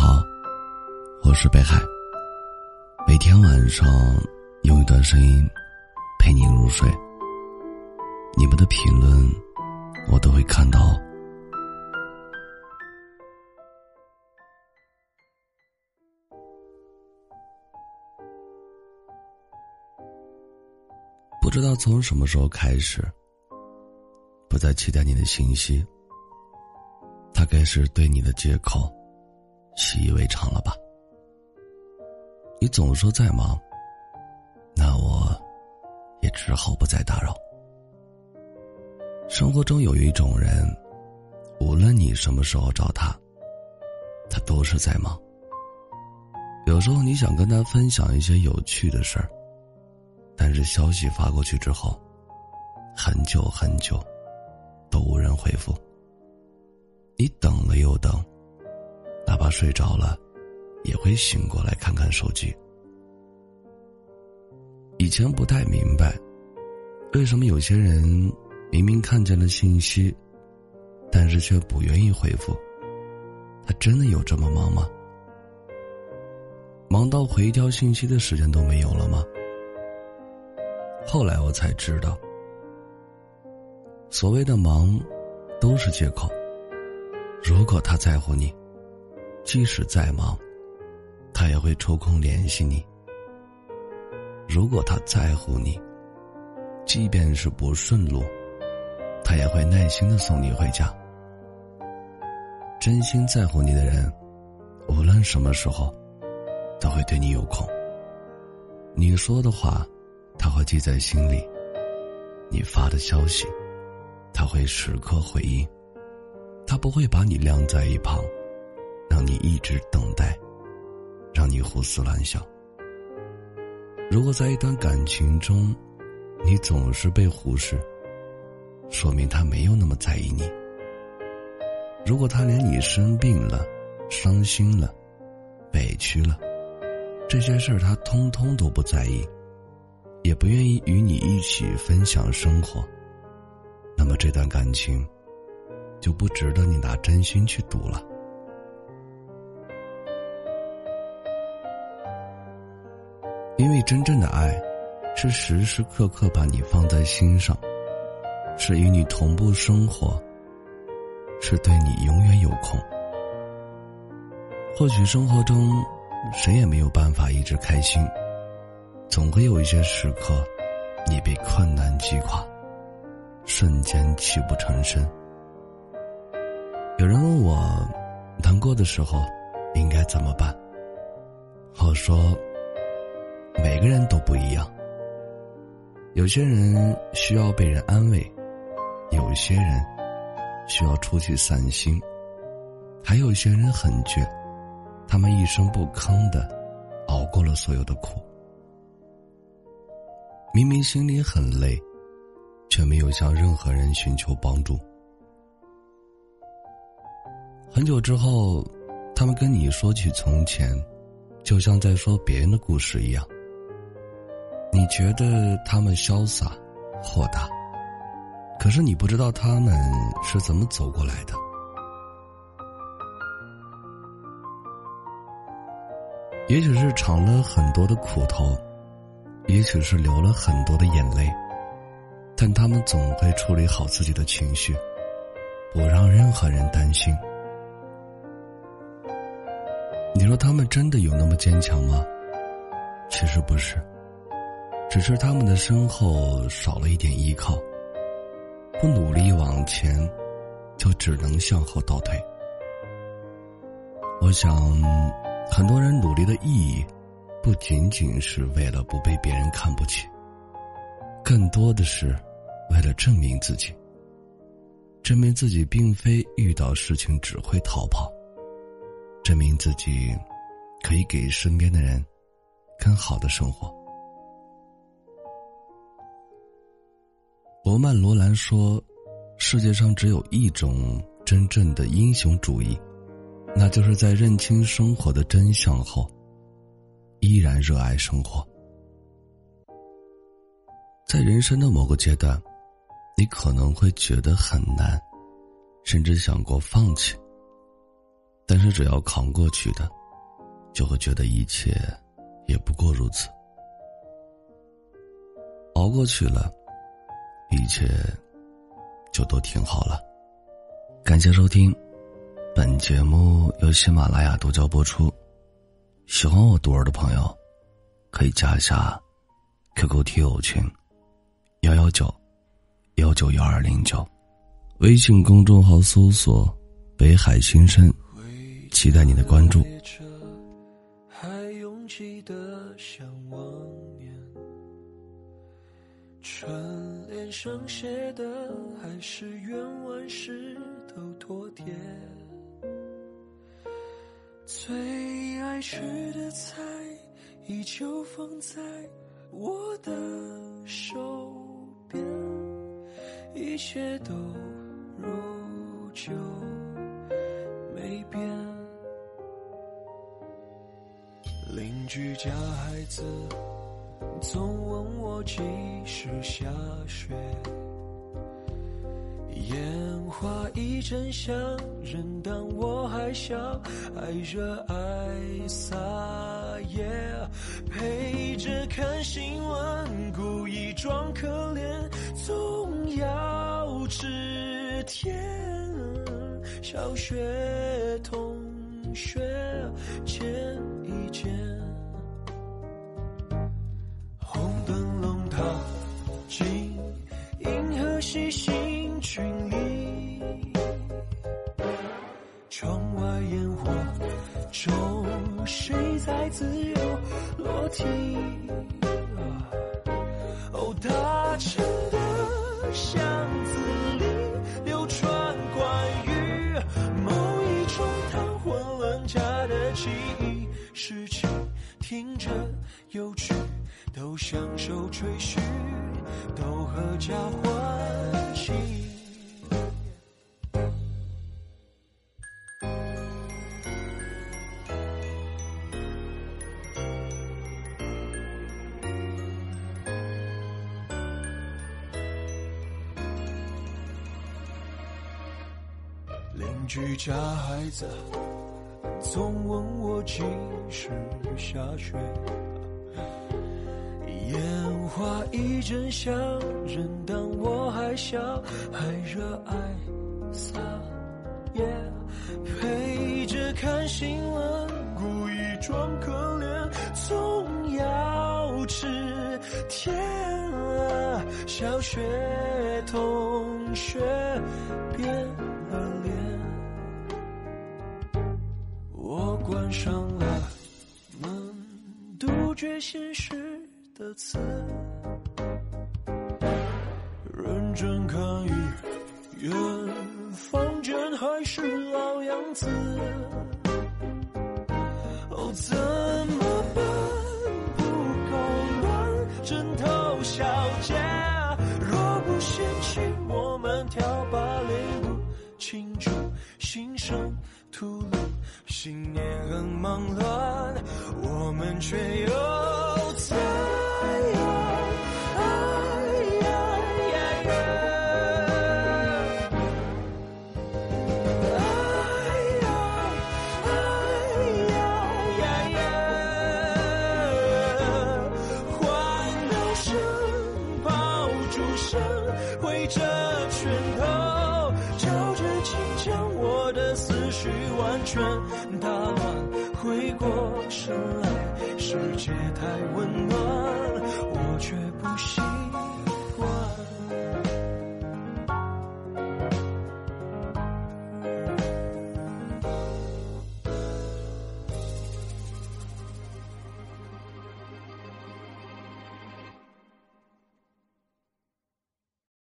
好，我是北海。每天晚上用一段声音陪你入睡。你们的评论我都会看到。不知道从什么时候开始，不再期待你的信息。大概是对你的借口习以为常了吧？你总说在忙，那我也只好不再打扰。生活中有一种人，无论你什么时候找他，他都是在忙。有时候你想跟他分享一些有趣的事儿，但是消息发过去之后，很久很久都无人回复。你等了又等，哪怕睡着了，也会醒过来看看手机。以前不太明白，为什么有些人明明看见了信息，但是却不愿意回复。他真的有这么忙吗？忙到回一条信息的时间都没有了吗？后来我才知道，所谓的忙，都是借口。如果他在乎你，即使再忙，他也会抽空联系你。如果他在乎你，即便是不顺路，他也会耐心的送你回家。真心在乎你的人，无论什么时候，都会对你有空。你说的话，他会记在心里；你发的消息，他会时刻回应。他不会把你晾在一旁，让你一直等待，让你胡思乱想。如果在一段感情中，你总是被忽视，说明他没有那么在意你。如果他连你生病了、伤心了、委屈了这些事儿他通通都不在意，也不愿意与你一起分享生活，那么这段感情。就不值得你拿真心去赌了，因为真正的爱，是时时刻刻把你放在心上，是与你同步生活，是对你永远有空。或许生活中，谁也没有办法一直开心，总会有一些时刻，你被困难击垮，瞬间泣不成声。有人问我，难过的时候应该怎么办？我说，每个人都不一样。有些人需要被人安慰，有些人需要出去散心，还有些人很倔，他们一声不吭的熬过了所有的苦。明明心里很累，却没有向任何人寻求帮助。很久之后，他们跟你说起从前，就像在说别人的故事一样。你觉得他们潇洒、豁达，可是你不知道他们是怎么走过来的。也许是尝了很多的苦头，也许是流了很多的眼泪，但他们总会处理好自己的情绪，不让任何人担心。你说他们真的有那么坚强吗？其实不是，只是他们的身后少了一点依靠，不努力往前，就只能向后倒退。我想，很多人努力的意义，不仅仅是为了不被别人看不起，更多的是为了证明自己，证明自己并非遇到事情只会逃跑。证明自己可以给身边的人更好的生活。罗曼·罗兰说：“世界上只有一种真正的英雄主义，那就是在认清生活的真相后，依然热爱生活。在人生的某个阶段，你可能会觉得很难，甚至想过放弃。”但是只要扛过去的，就会觉得一切也不过如此。熬过去了，一切就都挺好了。感谢收听，本节目由喜马拉雅独家播出。喜欢我独儿的朋友，可以加一下 QQ 听友群幺幺九幺九幺二零九，微信公众号搜索“北海新生”，期待你的关注。还拥挤的像往年，春联上写的还是愿万事都妥帖。最爱吃的菜依旧放在我的手边，一切都如旧没变。邻居家孩子总问我几时下雪。烟花一阵香，人当我还小，爱热爱撒野，陪着看新闻，故意装可怜，总要吃甜。小学同学见一见，外烟火中，谁在自由落体？哦，大城的巷子里流传关于某一种谈婚论嫁的记忆，事情听着有趣，都享受吹嘘，都合家欢喜。居家孩子总问我几时下雪，烟花易真香，人当我还小，还热爱撒野，陪着看新闻，故意装可怜，总要吃甜啊。小学同学变上了门，杜绝现实的刺，认真看一眼，房间还是老样子。哦，怎么办？不够乱，枕头小姐，若不嫌弃，我们跳芭蕾舞，庆祝新生吐露。新年很忙乱，我们却又在欢闹声、爆竹声挥着拳头，照着镜将我的思绪完全太温，